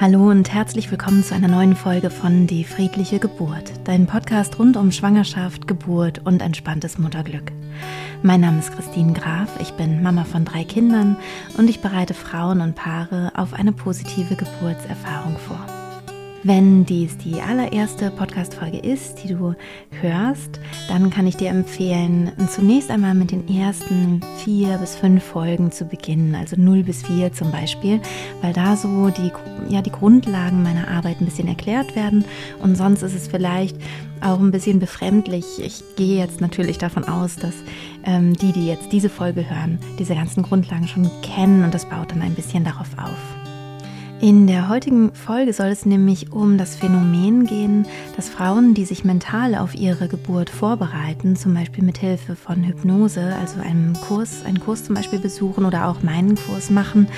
Hallo und herzlich willkommen zu einer neuen Folge von Die friedliche Geburt, dein Podcast rund um Schwangerschaft, Geburt und entspanntes Mutterglück. Mein Name ist Christine Graf, ich bin Mama von drei Kindern und ich bereite Frauen und Paare auf eine positive Geburtserfahrung vor. Wenn dies die allererste Podcast-Folge ist, die du hörst, dann kann ich dir empfehlen, zunächst einmal mit den ersten vier bis fünf Folgen zu beginnen, also 0 bis 4 zum Beispiel, weil da so die, ja, die Grundlagen meiner Arbeit ein bisschen erklärt werden und sonst ist es vielleicht auch ein bisschen befremdlich. Ich gehe jetzt natürlich davon aus, dass ähm, die, die jetzt diese Folge hören, diese ganzen Grundlagen schon kennen und das baut dann ein bisschen darauf auf. In der heutigen Folge soll es nämlich um das Phänomen gehen, dass Frauen, die sich mental auf ihre Geburt vorbereiten, zum Beispiel mit Hilfe von Hypnose, also einem Kurs, einen Kurs zum Beispiel besuchen oder auch meinen Kurs machen,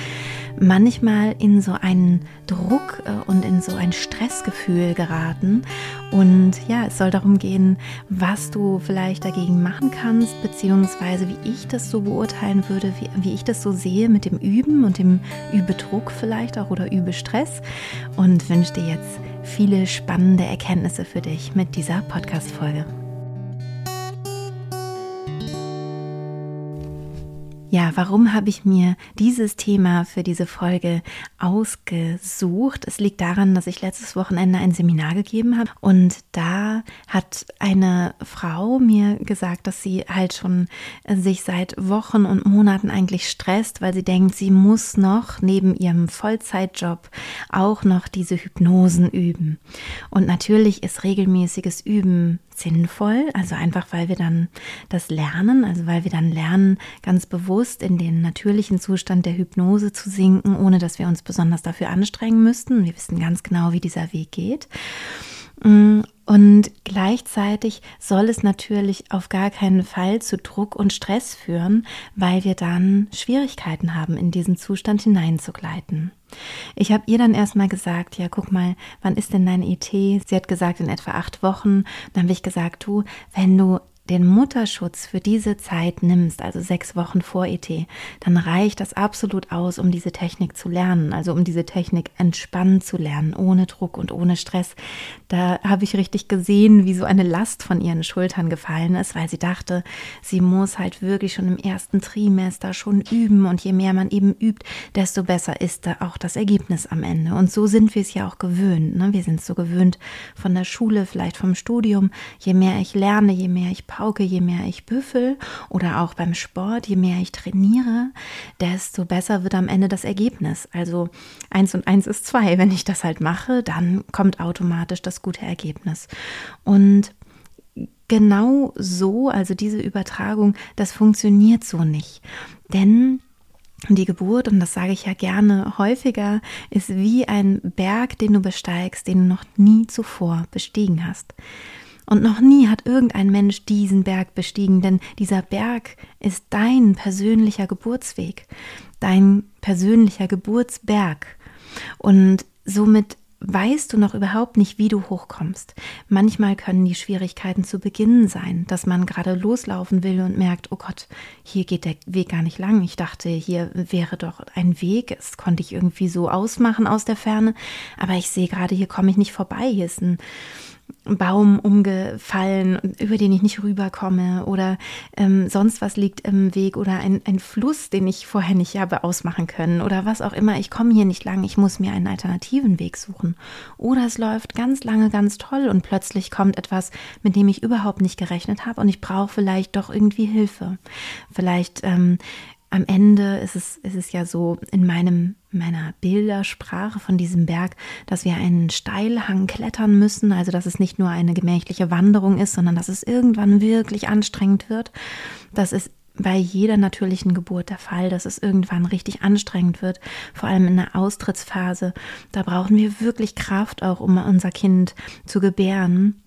manchmal in so einen Druck äh, und in so ein Stressgefühl geraten. Und ja, es soll darum gehen, was du vielleicht dagegen machen kannst, beziehungsweise wie ich das so beurteilen würde, wie, wie ich das so sehe mit dem Üben und dem Übedruck vielleicht auch oder Übestress. Und wünsche dir jetzt viele spannende Erkenntnisse für dich mit dieser Podcast-Folge. Ja, warum habe ich mir dieses Thema für diese Folge ausgesucht? Es liegt daran, dass ich letztes Wochenende ein Seminar gegeben habe und da hat eine Frau mir gesagt, dass sie halt schon sich seit Wochen und Monaten eigentlich stresst, weil sie denkt, sie muss noch neben ihrem Vollzeitjob auch noch diese Hypnosen üben. Und natürlich ist regelmäßiges Üben sinnvoll, also einfach weil wir dann das lernen, also weil wir dann lernen, ganz bewusst in den natürlichen Zustand der Hypnose zu sinken, ohne dass wir uns besonders dafür anstrengen müssten. Wir wissen ganz genau, wie dieser Weg geht. Und gleichzeitig soll es natürlich auf gar keinen Fall zu Druck und Stress führen, weil wir dann Schwierigkeiten haben, in diesen Zustand hineinzugleiten. Ich habe ihr dann erstmal gesagt, ja, guck mal, wann ist denn dein ET? Sie hat gesagt, in etwa acht Wochen. Dann habe ich gesagt, du, wenn du den Mutterschutz für diese Zeit nimmst, also sechs Wochen vor ET, dann reicht das absolut aus, um diese Technik zu lernen, also um diese Technik entspannt zu lernen, ohne Druck und ohne Stress. Da habe ich richtig gesehen, wie so eine Last von ihren Schultern gefallen ist, weil sie dachte, sie muss halt wirklich schon im ersten Trimester schon üben und je mehr man eben übt, desto besser ist da auch das Ergebnis am Ende. Und so sind wir es ja auch gewöhnt. Ne? Wir sind so gewöhnt von der Schule, vielleicht vom Studium. Je mehr ich lerne, je mehr ich pauke, je mehr ich büffel oder auch beim Sport, je mehr ich trainiere, desto besser wird am Ende das Ergebnis. Also eins und eins ist zwei. Wenn ich das halt mache, dann kommt automatisch das gute Ergebnis. Und genau so, also diese Übertragung, das funktioniert so nicht. Denn die Geburt, und das sage ich ja gerne häufiger, ist wie ein Berg, den du besteigst, den du noch nie zuvor bestiegen hast. Und noch nie hat irgendein Mensch diesen Berg bestiegen, denn dieser Berg ist dein persönlicher Geburtsweg, dein persönlicher Geburtsberg. Und somit weißt du noch überhaupt nicht, wie du hochkommst. Manchmal können die Schwierigkeiten zu Beginn sein, dass man gerade loslaufen will und merkt, oh Gott, hier geht der Weg gar nicht lang. Ich dachte, hier wäre doch ein Weg. Das konnte ich irgendwie so ausmachen aus der Ferne. Aber ich sehe gerade, hier komme ich nicht vorbei. Hier ist ein Baum umgefallen, über den ich nicht rüberkomme oder ähm, sonst was liegt im Weg oder ein, ein Fluss, den ich vorher nicht habe ausmachen können oder was auch immer. Ich komme hier nicht lang, ich muss mir einen alternativen Weg suchen. Oder es läuft ganz lange ganz toll und plötzlich kommt etwas, mit dem ich überhaupt nicht gerechnet habe und ich brauche vielleicht doch irgendwie Hilfe. Vielleicht ähm, am Ende ist es, ist es ja so in meinem, meiner Bildersprache von diesem Berg, dass wir einen Steilhang klettern müssen, also dass es nicht nur eine gemächliche Wanderung ist, sondern dass es irgendwann wirklich anstrengend wird. Das ist bei jeder natürlichen Geburt der Fall, dass es irgendwann richtig anstrengend wird, vor allem in der Austrittsphase. Da brauchen wir wirklich Kraft auch, um unser Kind zu gebären.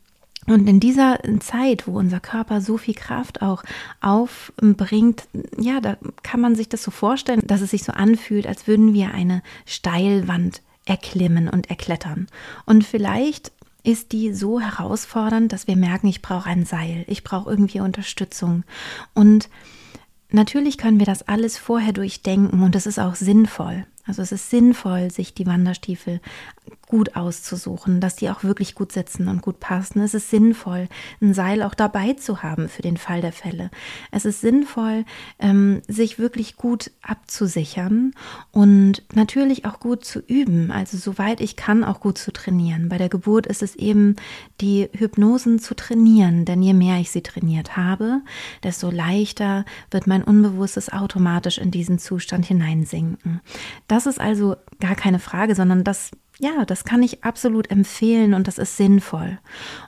Und in dieser Zeit, wo unser Körper so viel Kraft auch aufbringt, ja, da kann man sich das so vorstellen, dass es sich so anfühlt, als würden wir eine Steilwand erklimmen und erklettern. Und vielleicht ist die so herausfordernd, dass wir merken, ich brauche ein Seil, ich brauche irgendwie Unterstützung. Und natürlich können wir das alles vorher durchdenken und das ist auch sinnvoll. Also es ist sinnvoll, sich die Wanderstiefel gut auszusuchen, dass die auch wirklich gut sitzen und gut passen. Es ist sinnvoll, ein Seil auch dabei zu haben für den Fall der Fälle. Es ist sinnvoll, ähm, sich wirklich gut abzusichern und natürlich auch gut zu üben. Also soweit ich kann, auch gut zu trainieren. Bei der Geburt ist es eben die Hypnosen zu trainieren, denn je mehr ich sie trainiert habe, desto leichter wird mein Unbewusstes automatisch in diesen Zustand hineinsinken. Das ist also gar keine Frage, sondern das ja, das kann ich absolut empfehlen und das ist sinnvoll.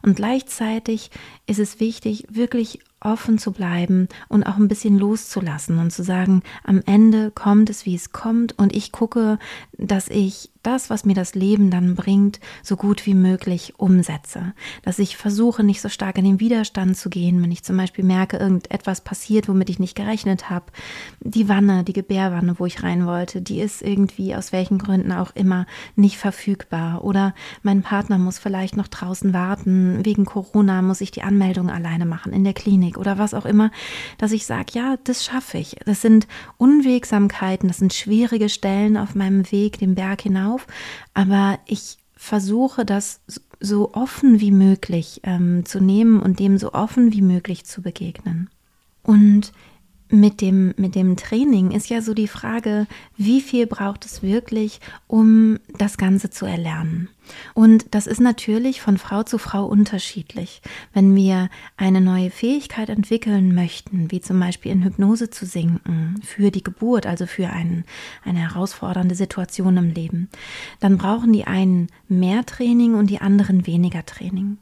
Und gleichzeitig ist es wichtig, wirklich offen zu bleiben und auch ein bisschen loszulassen und zu sagen, am Ende kommt es, wie es kommt und ich gucke, dass ich das, was mir das Leben dann bringt, so gut wie möglich umsetze. Dass ich versuche, nicht so stark in den Widerstand zu gehen, wenn ich zum Beispiel merke, irgendetwas passiert, womit ich nicht gerechnet habe. Die Wanne, die Gebärwanne, wo ich rein wollte, die ist irgendwie aus welchen Gründen auch immer nicht verfügbar. Oder mein Partner muss vielleicht noch draußen warten. Wegen Corona muss ich die Anmeldung alleine machen in der Klinik oder was auch immer, dass ich sage, ja, das schaffe ich. Das sind Unwegsamkeiten, das sind schwierige Stellen auf meinem Weg den Berg hinauf auf, aber ich versuche das so offen wie möglich ähm, zu nehmen und dem so offen wie möglich zu begegnen. Und mit dem, mit dem Training ist ja so die Frage, wie viel braucht es wirklich, um das Ganze zu erlernen? Und das ist natürlich von Frau zu Frau unterschiedlich. Wenn wir eine neue Fähigkeit entwickeln möchten, wie zum Beispiel in Hypnose zu sinken, für die Geburt, also für einen, eine herausfordernde Situation im Leben, dann brauchen die einen mehr Training und die anderen weniger Training.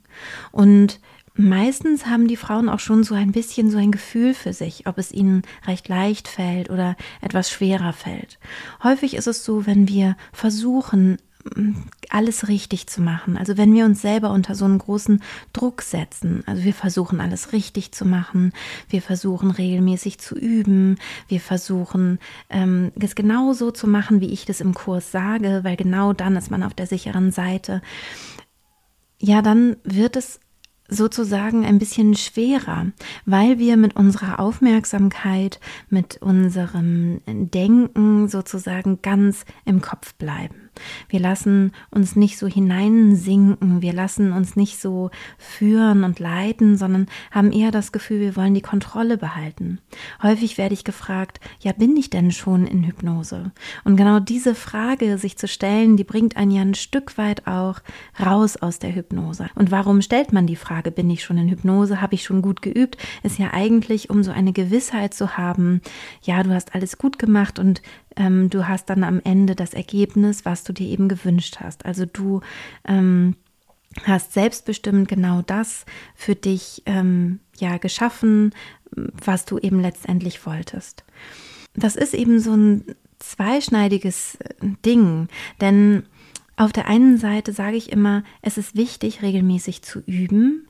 Und Meistens haben die Frauen auch schon so ein bisschen so ein Gefühl für sich, ob es ihnen recht leicht fällt oder etwas schwerer fällt. Häufig ist es so, wenn wir versuchen, alles richtig zu machen. Also wenn wir uns selber unter so einen großen Druck setzen, also wir versuchen alles richtig zu machen, wir versuchen regelmäßig zu üben, wir versuchen ähm, es genau so zu machen, wie ich das im Kurs sage, weil genau dann ist man auf der sicheren Seite. Ja, dann wird es sozusagen ein bisschen schwerer, weil wir mit unserer Aufmerksamkeit, mit unserem Denken sozusagen ganz im Kopf bleiben. Wir lassen uns nicht so hineinsinken, wir lassen uns nicht so führen und leiten, sondern haben eher das Gefühl, wir wollen die Kontrolle behalten. Häufig werde ich gefragt, ja, bin ich denn schon in Hypnose? Und genau diese Frage sich zu stellen, die bringt einen ja ein Stück weit auch raus aus der Hypnose. Und warum stellt man die Frage, bin ich schon in Hypnose? Habe ich schon gut geübt? Ist ja eigentlich, um so eine Gewissheit zu haben, ja, du hast alles gut gemacht und ähm, du hast dann am Ende das Ergebnis, was du dir eben gewünscht hast. Also du ähm, hast selbstbestimmt genau das für dich ähm, ja geschaffen, was du eben letztendlich wolltest. Das ist eben so ein zweischneidiges äh, Ding, denn auf der einen Seite sage ich immer, es ist wichtig, regelmäßig zu üben,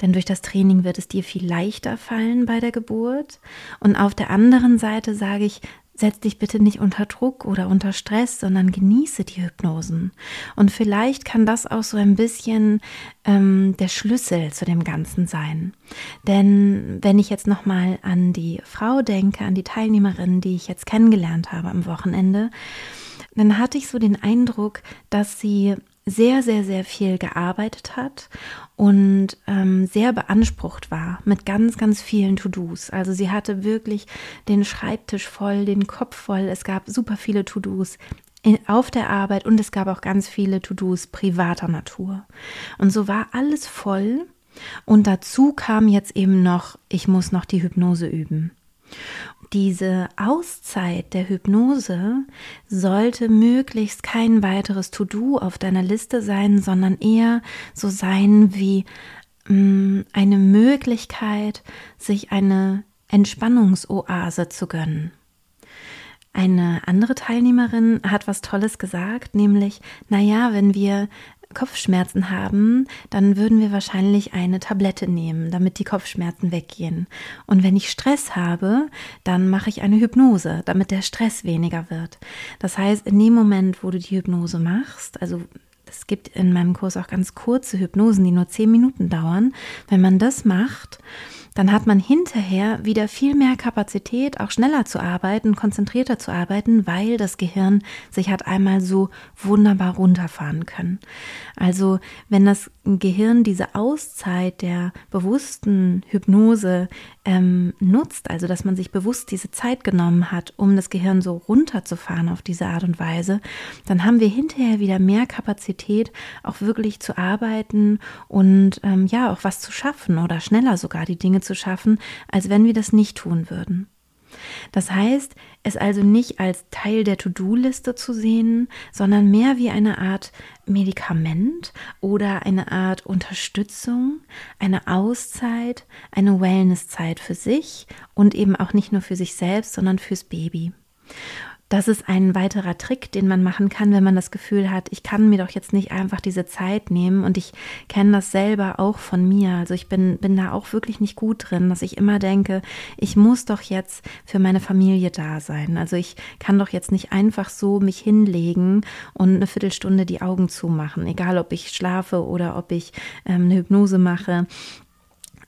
denn durch das Training wird es dir viel leichter fallen bei der Geburt. Und auf der anderen Seite sage ich, setz dich bitte nicht unter Druck oder unter Stress, sondern genieße die Hypnosen. Und vielleicht kann das auch so ein bisschen ähm, der Schlüssel zu dem Ganzen sein. Denn wenn ich jetzt nochmal an die Frau denke, an die Teilnehmerin, die ich jetzt kennengelernt habe am Wochenende, dann hatte ich so den Eindruck, dass sie sehr, sehr, sehr viel gearbeitet hat und ähm, sehr beansprucht war mit ganz, ganz vielen To-Dos. Also sie hatte wirklich den Schreibtisch voll, den Kopf voll. Es gab super viele To-Dos auf der Arbeit und es gab auch ganz viele To-Dos privater Natur. Und so war alles voll. Und dazu kam jetzt eben noch, ich muss noch die Hypnose üben. Diese Auszeit der Hypnose sollte möglichst kein weiteres To-Do auf deiner Liste sein, sondern eher so sein wie mm, eine Möglichkeit, sich eine Entspannungsoase zu gönnen. Eine andere Teilnehmerin hat was Tolles gesagt, nämlich, naja, wenn wir Kopfschmerzen haben, dann würden wir wahrscheinlich eine Tablette nehmen, damit die Kopfschmerzen weggehen. Und wenn ich Stress habe, dann mache ich eine Hypnose, damit der Stress weniger wird. Das heißt, in dem Moment, wo du die Hypnose machst, also es gibt in meinem Kurs auch ganz kurze Hypnosen, die nur zehn Minuten dauern, wenn man das macht, dann hat man hinterher wieder viel mehr Kapazität, auch schneller zu arbeiten, konzentrierter zu arbeiten, weil das Gehirn sich hat einmal so wunderbar runterfahren können. Also wenn das Gehirn diese Auszeit der bewussten Hypnose ähm, nutzt, also dass man sich bewusst diese Zeit genommen hat, um das Gehirn so runterzufahren auf diese Art und Weise, dann haben wir hinterher wieder mehr Kapazität, auch wirklich zu arbeiten und ähm, ja, auch was zu schaffen oder schneller sogar die Dinge zu schaffen, als wenn wir das nicht tun würden. Das heißt, es also nicht als Teil der To-Do-Liste zu sehen, sondern mehr wie eine Art Medikament oder eine Art Unterstützung, eine Auszeit, eine Wellnesszeit für sich und eben auch nicht nur für sich selbst, sondern fürs Baby. Das ist ein weiterer Trick, den man machen kann, wenn man das Gefühl hat, ich kann mir doch jetzt nicht einfach diese Zeit nehmen und ich kenne das selber auch von mir. Also ich bin, bin da auch wirklich nicht gut drin, dass ich immer denke, ich muss doch jetzt für meine Familie da sein. Also ich kann doch jetzt nicht einfach so mich hinlegen und eine Viertelstunde die Augen zumachen, egal ob ich schlafe oder ob ich ähm, eine Hypnose mache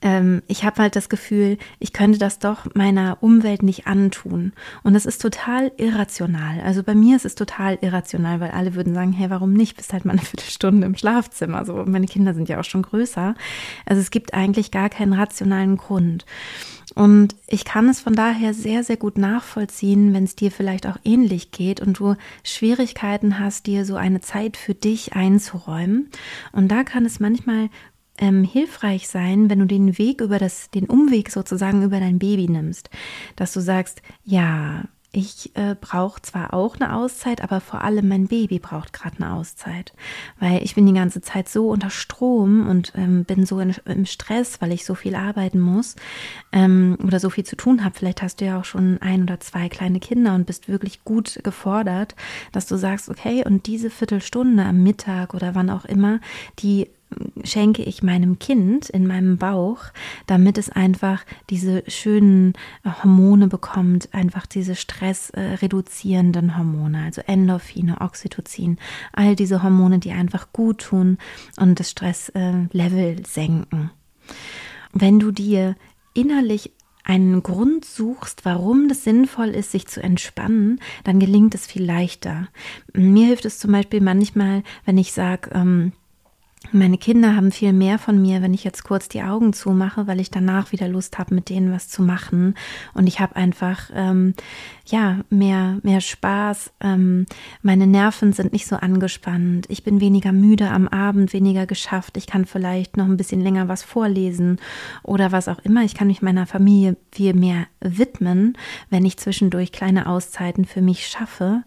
ähm, ich habe halt das Gefühl, ich könnte das doch meiner Umwelt nicht antun. Und das ist total irrational. Also bei mir ist es total irrational, weil alle würden sagen, hey, warum nicht? Bist halt mal eine Viertelstunde im Schlafzimmer. So, meine Kinder sind ja auch schon größer. Also es gibt eigentlich gar keinen rationalen Grund. Und ich kann es von daher sehr, sehr gut nachvollziehen, wenn es dir vielleicht auch ähnlich geht und du Schwierigkeiten hast, dir so eine Zeit für dich einzuräumen. Und da kann es manchmal ähm, hilfreich sein, wenn du den Weg über das, den Umweg sozusagen über dein Baby nimmst, dass du sagst, ja, ich äh, brauche zwar auch eine Auszeit, aber vor allem mein Baby braucht gerade eine Auszeit, weil ich bin die ganze Zeit so unter Strom und ähm, bin so in, im Stress, weil ich so viel arbeiten muss ähm, oder so viel zu tun habe. Vielleicht hast du ja auch schon ein oder zwei kleine Kinder und bist wirklich gut gefordert, dass du sagst, okay, und diese Viertelstunde am Mittag oder wann auch immer, die schenke ich meinem Kind in meinem Bauch, damit es einfach diese schönen äh, Hormone bekommt, einfach diese stressreduzierenden Hormone, also Endorphine, Oxytocin, all diese Hormone, die einfach gut tun und das Stresslevel senken. Wenn du dir innerlich einen Grund suchst, warum das sinnvoll ist, sich zu entspannen, dann gelingt es viel leichter. Mir hilft es zum Beispiel manchmal, wenn ich sage, ähm, meine Kinder haben viel mehr von mir, wenn ich jetzt kurz die Augen zumache, weil ich danach wieder Lust habe, mit denen was zu machen. Und ich habe einfach ähm, ja mehr mehr Spaß. Ähm, meine Nerven sind nicht so angespannt. Ich bin weniger müde am Abend, weniger geschafft. Ich kann vielleicht noch ein bisschen länger was vorlesen oder was auch immer. Ich kann mich meiner Familie viel mehr widmen, wenn ich zwischendurch kleine Auszeiten für mich schaffe.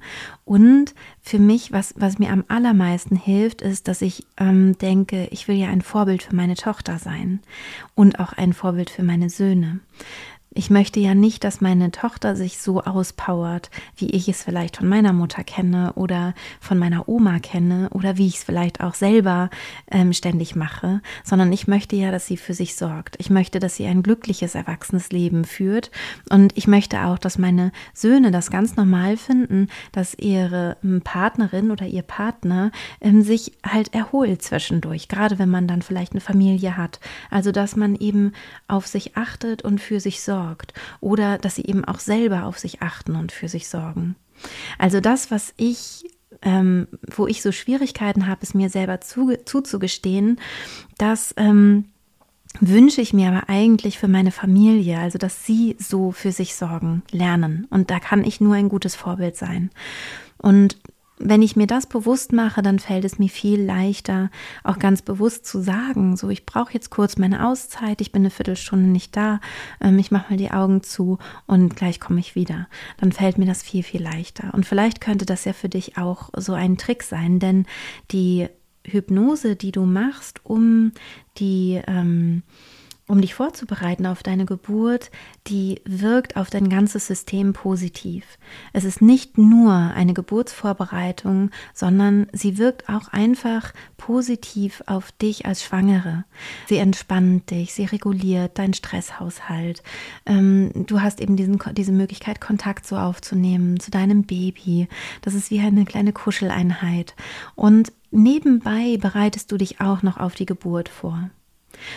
Und für mich, was, was mir am allermeisten hilft, ist, dass ich ähm, denke, ich will ja ein Vorbild für meine Tochter sein und auch ein Vorbild für meine Söhne. Ich möchte ja nicht, dass meine Tochter sich so auspowert, wie ich es vielleicht von meiner Mutter kenne oder von meiner Oma kenne oder wie ich es vielleicht auch selber ähm, ständig mache, sondern ich möchte ja, dass sie für sich sorgt. Ich möchte, dass sie ein glückliches, erwachsenes Leben führt und ich möchte auch, dass meine Söhne das ganz normal finden, dass ihre ähm, Partnerin oder ihr Partner ähm, sich halt erholt zwischendurch, gerade wenn man dann vielleicht eine Familie hat. Also, dass man eben auf sich achtet und für sich sorgt sorgt oder dass sie eben auch selber auf sich achten und für sich sorgen. Also das, was ich ähm, wo ich so Schwierigkeiten habe, es mir selber zu, zuzugestehen, dass ähm, wünsche ich mir aber eigentlich für meine Familie, also dass sie so für sich sorgen, lernen. Und da kann ich nur ein gutes Vorbild sein. Und wenn ich mir das bewusst mache, dann fällt es mir viel leichter, auch ganz bewusst zu sagen, so ich brauche jetzt kurz meine Auszeit, ich bin eine Viertelstunde nicht da, ähm, ich mache mal die Augen zu und gleich komme ich wieder. Dann fällt mir das viel, viel leichter. Und vielleicht könnte das ja für dich auch so ein Trick sein, denn die Hypnose, die du machst, um die ähm, um dich vorzubereiten auf deine Geburt, die wirkt auf dein ganzes System positiv. Es ist nicht nur eine Geburtsvorbereitung, sondern sie wirkt auch einfach positiv auf dich als Schwangere. Sie entspannt dich, sie reguliert deinen Stresshaushalt. Ähm, du hast eben diesen, diese Möglichkeit, Kontakt so aufzunehmen zu deinem Baby. Das ist wie eine kleine Kuscheleinheit. Und nebenbei bereitest du dich auch noch auf die Geburt vor.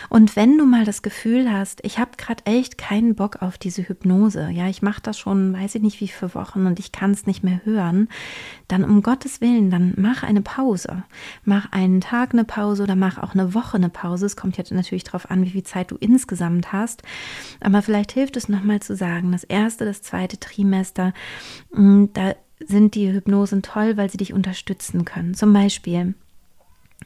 Und wenn du mal das Gefühl hast, ich habe gerade echt keinen Bock auf diese Hypnose, ja, ich mache das schon, weiß ich nicht wie viele Wochen und ich kann es nicht mehr hören, dann um Gottes Willen, dann mach eine Pause. Mach einen Tag eine Pause oder mach auch eine Woche eine Pause. Es kommt jetzt natürlich darauf an, wie viel Zeit du insgesamt hast. Aber vielleicht hilft es nochmal zu sagen, das erste, das zweite Trimester, mm, da sind die Hypnosen toll, weil sie dich unterstützen können. Zum Beispiel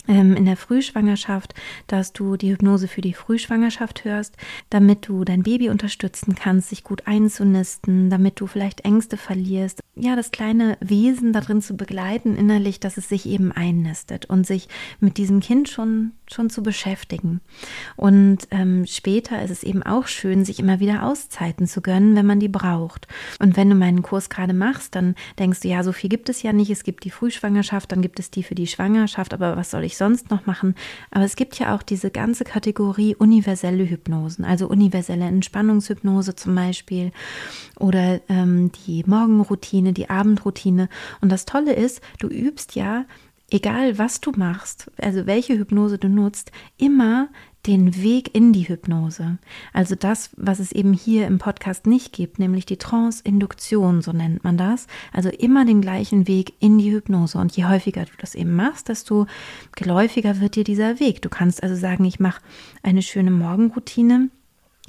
in der Frühschwangerschaft, dass du die Hypnose für die Frühschwangerschaft hörst, damit du dein Baby unterstützen kannst, sich gut einzunisten, damit du vielleicht Ängste verlierst. Ja, das kleine Wesen darin zu begleiten innerlich, dass es sich eben einnistet und sich mit diesem Kind schon schon zu beschäftigen. Und ähm, später ist es eben auch schön, sich immer wieder Auszeiten zu gönnen, wenn man die braucht. Und wenn du meinen Kurs gerade machst, dann denkst du, ja, so viel gibt es ja nicht. Es gibt die Frühschwangerschaft, dann gibt es die für die Schwangerschaft, aber was soll ich sonst noch machen? Aber es gibt ja auch diese ganze Kategorie universelle Hypnosen, also universelle Entspannungshypnose zum Beispiel oder ähm, die Morgenroutine, die Abendroutine. Und das Tolle ist, du übst ja egal was du machst, also welche Hypnose du nutzt, immer den Weg in die Hypnose. Also das, was es eben hier im Podcast nicht gibt, nämlich die Trance-Induktion, so nennt man das. Also immer den gleichen Weg in die Hypnose. Und je häufiger du das eben machst, desto geläufiger wird dir dieser Weg. Du kannst also sagen, ich mache eine schöne Morgenroutine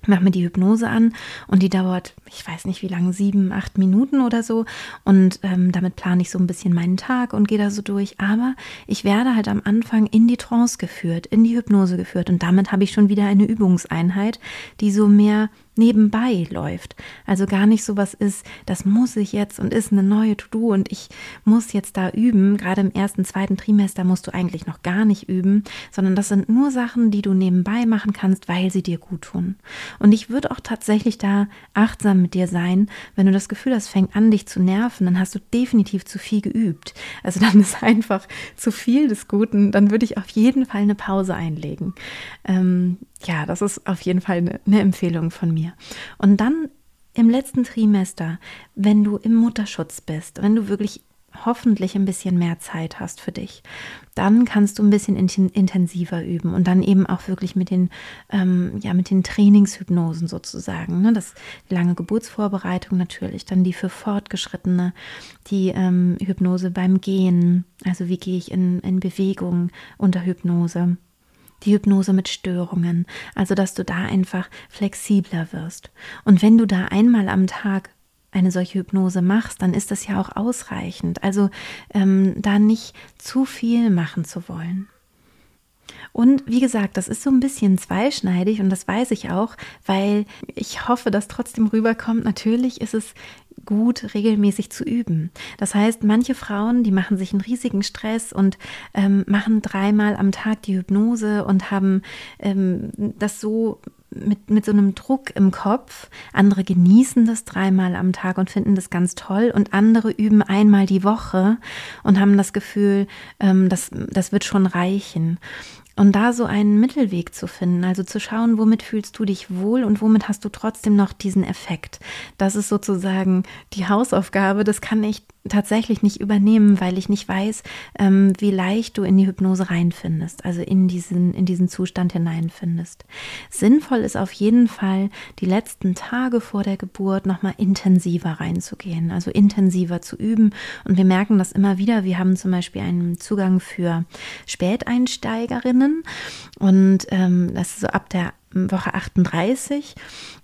mache mir die Hypnose an und die dauert, ich weiß nicht wie lange, sieben, acht Minuten oder so. Und ähm, damit plane ich so ein bisschen meinen Tag und gehe da so durch. Aber ich werde halt am Anfang in die Trance geführt, in die Hypnose geführt. Und damit habe ich schon wieder eine Übungseinheit, die so mehr nebenbei läuft. Also gar nicht so was ist, das muss ich jetzt und ist eine neue To-Do und ich muss jetzt da üben. Gerade im ersten, zweiten Trimester musst du eigentlich noch gar nicht üben, sondern das sind nur Sachen, die du nebenbei machen kannst, weil sie dir gut tun. Und ich würde auch tatsächlich da achtsam mit dir sein, wenn du das Gefühl hast, fängt an, dich zu nerven, dann hast du definitiv zu viel geübt. Also dann ist einfach zu viel des Guten, dann würde ich auf jeden Fall eine Pause einlegen. Ähm, ja, das ist auf jeden Fall eine, eine Empfehlung von mir. Und dann im letzten Trimester, wenn du im Mutterschutz bist, wenn du wirklich hoffentlich ein bisschen mehr Zeit hast für dich, dann kannst du ein bisschen intensiver üben und dann eben auch wirklich mit den, ähm, ja, mit den Trainingshypnosen sozusagen. Ne? Das die lange Geburtsvorbereitung natürlich, dann die für Fortgeschrittene, die ähm, Hypnose beim Gehen, also wie gehe ich in, in Bewegung unter Hypnose die Hypnose mit Störungen, also dass du da einfach flexibler wirst. Und wenn du da einmal am Tag eine solche Hypnose machst, dann ist das ja auch ausreichend. Also ähm, da nicht zu viel machen zu wollen. Und wie gesagt, das ist so ein bisschen zweischneidig und das weiß ich auch, weil ich hoffe, dass trotzdem rüberkommt. Natürlich ist es gut regelmäßig zu üben. Das heißt, manche Frauen, die machen sich einen riesigen Stress und ähm, machen dreimal am Tag die Hypnose und haben ähm, das so mit, mit so einem Druck im Kopf. Andere genießen das dreimal am Tag und finden das ganz toll und andere üben einmal die Woche und haben das Gefühl, ähm, das, das wird schon reichen. Und da so einen Mittelweg zu finden, also zu schauen, womit fühlst du dich wohl und womit hast du trotzdem noch diesen Effekt. Das ist sozusagen die Hausaufgabe. Das kann ich tatsächlich nicht übernehmen, weil ich nicht weiß, ähm, wie leicht du in die Hypnose reinfindest, also in diesen, in diesen Zustand hineinfindest. Sinnvoll ist auf jeden Fall, die letzten Tage vor der Geburt nochmal intensiver reinzugehen, also intensiver zu üben. Und wir merken das immer wieder. Wir haben zum Beispiel einen Zugang für Späteinsteigerinnen und ähm, das ist so ab der Woche 38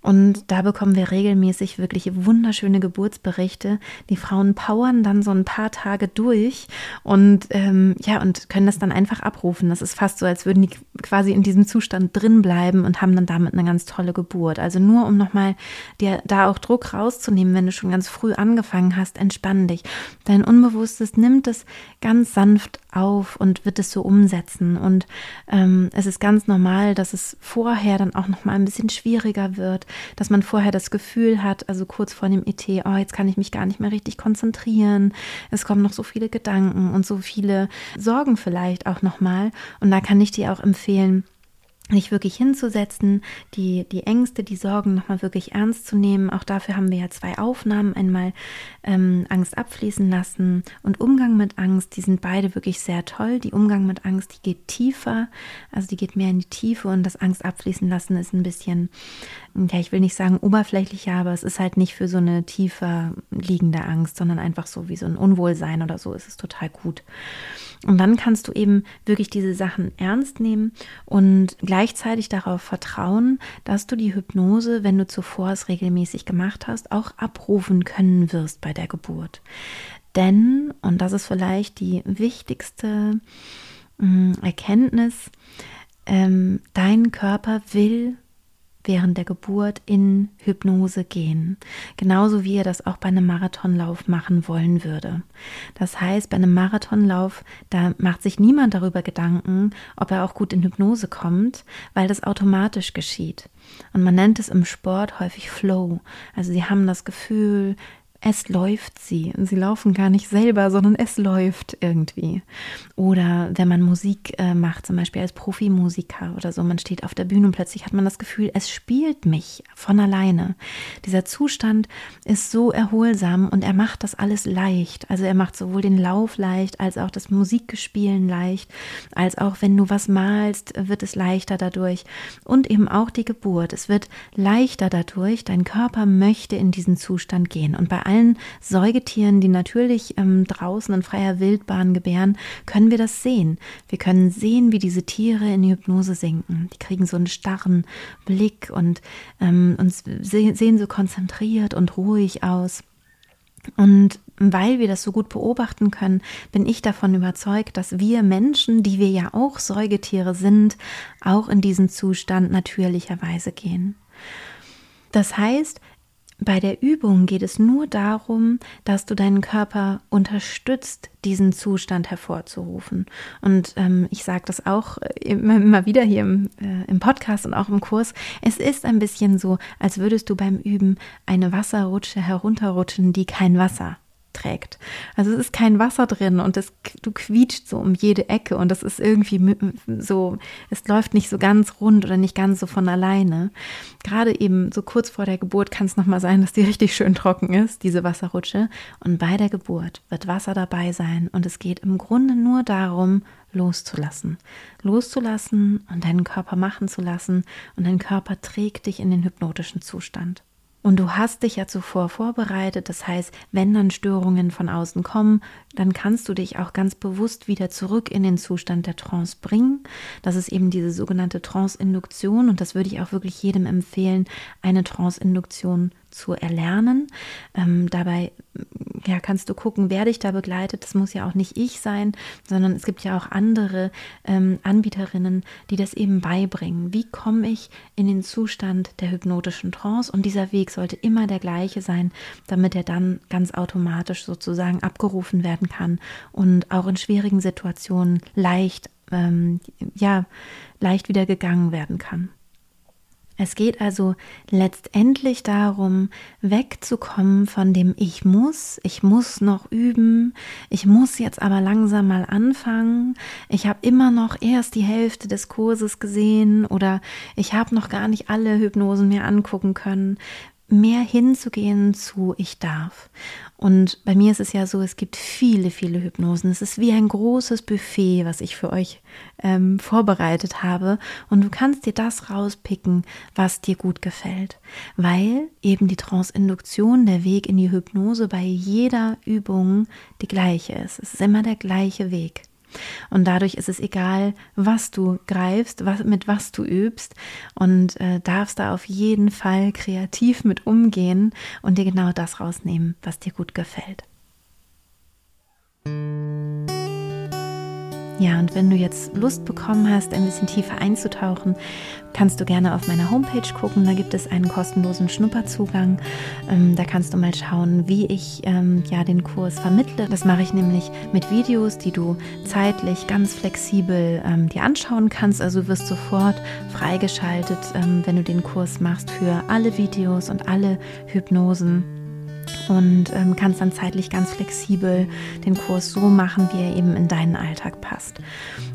und da bekommen wir regelmäßig wirklich wunderschöne Geburtsberichte. Die Frauen powern dann so ein paar Tage durch und ähm, ja, und können das dann einfach abrufen. Das ist fast so, als würden die quasi in diesem Zustand drin bleiben und haben dann damit eine ganz tolle Geburt. Also nur um nochmal dir da auch Druck rauszunehmen, wenn du schon ganz früh angefangen hast, entspann dich. Dein Unbewusstes nimmt es ganz sanft auf und wird es so umsetzen. Und ähm, es ist ganz normal, dass es vorher dann auch nochmal ein bisschen schwieriger wird dass man vorher das Gefühl hat, also kurz vor dem ET, oh, jetzt kann ich mich gar nicht mehr richtig konzentrieren. Es kommen noch so viele Gedanken und so viele Sorgen vielleicht auch nochmal. Und da kann ich dir auch empfehlen, dich wirklich hinzusetzen, die, die Ängste, die Sorgen nochmal wirklich ernst zu nehmen. Auch dafür haben wir ja zwei Aufnahmen. Einmal ähm, Angst abfließen lassen und Umgang mit Angst. Die sind beide wirklich sehr toll. Die Umgang mit Angst, die geht tiefer, also die geht mehr in die Tiefe und das Angst abfließen lassen ist ein bisschen, ja, ich will nicht sagen oberflächlicher, aber es ist halt nicht für so eine tiefer liegende Angst, sondern einfach so wie so ein Unwohlsein oder so ist es total gut. Und dann kannst du eben wirklich diese Sachen ernst nehmen und gleichzeitig darauf vertrauen, dass du die Hypnose, wenn du zuvor es regelmäßig gemacht hast, auch abrufen können wirst bei der Geburt. Denn, und das ist vielleicht die wichtigste äh, Erkenntnis, ähm, dein Körper will während der Geburt in Hypnose gehen. Genauso wie er das auch bei einem Marathonlauf machen wollen würde. Das heißt, bei einem Marathonlauf, da macht sich niemand darüber Gedanken, ob er auch gut in Hypnose kommt, weil das automatisch geschieht. Und man nennt es im Sport häufig Flow. Also sie haben das Gefühl, es läuft sie. Sie laufen gar nicht selber, sondern es läuft irgendwie. Oder wenn man Musik äh, macht, zum Beispiel als Profimusiker oder so, man steht auf der Bühne und plötzlich hat man das Gefühl, es spielt mich von alleine. Dieser Zustand ist so erholsam und er macht das alles leicht. Also er macht sowohl den Lauf leicht, als auch das Musikgespielen leicht, als auch wenn du was malst, wird es leichter dadurch. Und eben auch die Geburt. Es wird leichter dadurch. Dein Körper möchte in diesen Zustand gehen. Und bei allen Säugetieren, die natürlich ähm, draußen in freier Wildbahn gebären, können wir das sehen. Wir können sehen, wie diese Tiere in die Hypnose sinken. Die kriegen so einen starren Blick und, ähm, und sehen so konzentriert und ruhig aus. Und weil wir das so gut beobachten können, bin ich davon überzeugt, dass wir Menschen, die wir ja auch Säugetiere sind, auch in diesen Zustand natürlicherweise gehen. Das heißt, bei der Übung geht es nur darum, dass du deinen Körper unterstützt, diesen Zustand hervorzurufen. Und ähm, ich sage das auch immer, immer wieder hier im, äh, im Podcast und auch im Kurs. Es ist ein bisschen so, als würdest du beim Üben eine Wasserrutsche herunterrutschen, die kein Wasser trägt. Also es ist kein Wasser drin und es, du quietscht so um jede Ecke und das ist irgendwie so, es läuft nicht so ganz rund oder nicht ganz so von alleine. Gerade eben so kurz vor der Geburt kann es nochmal sein, dass die richtig schön trocken ist, diese Wasserrutsche. Und bei der Geburt wird Wasser dabei sein und es geht im Grunde nur darum, loszulassen. Loszulassen und deinen Körper machen zu lassen und dein Körper trägt dich in den hypnotischen Zustand. Und du hast dich ja zuvor vorbereitet. Das heißt, wenn dann Störungen von außen kommen, dann kannst du dich auch ganz bewusst wieder zurück in den Zustand der Trance bringen. Das ist eben diese sogenannte Trance-Induktion. Und das würde ich auch wirklich jedem empfehlen, eine Trance-Induktion zu erlernen. Ähm, dabei ja, kannst du gucken, wer dich da begleitet. Das muss ja auch nicht ich sein, sondern es gibt ja auch andere ähm, Anbieterinnen, die das eben beibringen. Wie komme ich in den Zustand der hypnotischen Trance? Und dieser Weg sollte immer der gleiche sein, damit er dann ganz automatisch sozusagen abgerufen werden kann und auch in schwierigen Situationen leicht, ähm, ja, leicht wieder gegangen werden kann. Es geht also letztendlich darum, wegzukommen von dem Ich muss, ich muss noch üben, ich muss jetzt aber langsam mal anfangen, ich habe immer noch erst die Hälfte des Kurses gesehen oder ich habe noch gar nicht alle Hypnosen mir angucken können mehr hinzugehen zu ich darf. Und bei mir ist es ja so, es gibt viele, viele Hypnosen. Es ist wie ein großes Buffet, was ich für euch ähm, vorbereitet habe. Und du kannst dir das rauspicken, was dir gut gefällt. Weil eben die Transinduktion, der Weg in die Hypnose bei jeder Übung die gleiche ist. Es ist immer der gleiche Weg. Und dadurch ist es egal, was du greifst, was, mit was du übst und äh, darfst da auf jeden Fall kreativ mit umgehen und dir genau das rausnehmen, was dir gut gefällt. Ja, und wenn du jetzt Lust bekommen hast, ein bisschen tiefer einzutauchen, kannst du gerne auf meiner Homepage gucken. Da gibt es einen kostenlosen Schnupperzugang. Ähm, da kannst du mal schauen, wie ich ähm, ja den Kurs vermittle. Das mache ich nämlich mit Videos, die du zeitlich ganz flexibel ähm, dir anschauen kannst. Also du wirst sofort freigeschaltet, ähm, wenn du den Kurs machst für alle Videos und alle Hypnosen und ähm, kannst dann zeitlich ganz flexibel den Kurs so machen, wie er eben in deinen Alltag passt.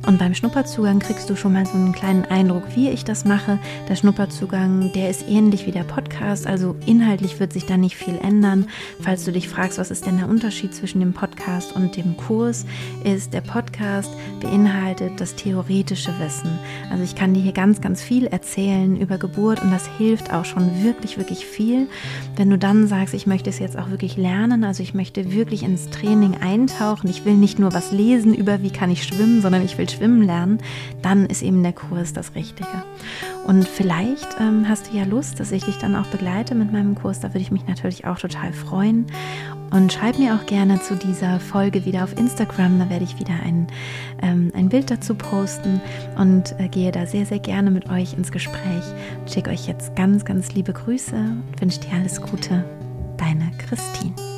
Und beim Schnupperzugang kriegst du schon mal so einen kleinen Eindruck, wie ich das mache. Der Schnupperzugang, der ist ähnlich wie der Podcast, also inhaltlich wird sich da nicht viel ändern. Falls du dich fragst, was ist denn der Unterschied zwischen dem Podcast und dem Kurs, ist der Podcast beinhaltet das theoretische Wissen. Also ich kann dir hier ganz, ganz viel erzählen über Geburt und das hilft auch schon wirklich, wirklich viel. Wenn du dann sagst, ich möchte es jetzt auch wirklich lernen, also ich möchte wirklich ins Training eintauchen, ich will nicht nur was lesen über, wie kann ich schwimmen, sondern ich will schwimmen lernen, dann ist eben der Kurs das Richtige. Und vielleicht ähm, hast du ja Lust, dass ich dich dann auch begleite mit meinem Kurs. Da würde ich mich natürlich auch total freuen. Und schreib mir auch gerne zu dieser Folge wieder auf Instagram. Da werde ich wieder ein, ähm, ein Bild dazu posten und äh, gehe da sehr, sehr gerne mit euch ins Gespräch. Schicke euch jetzt ganz, ganz liebe Grüße und wünsche dir alles Gute. Deine Christine.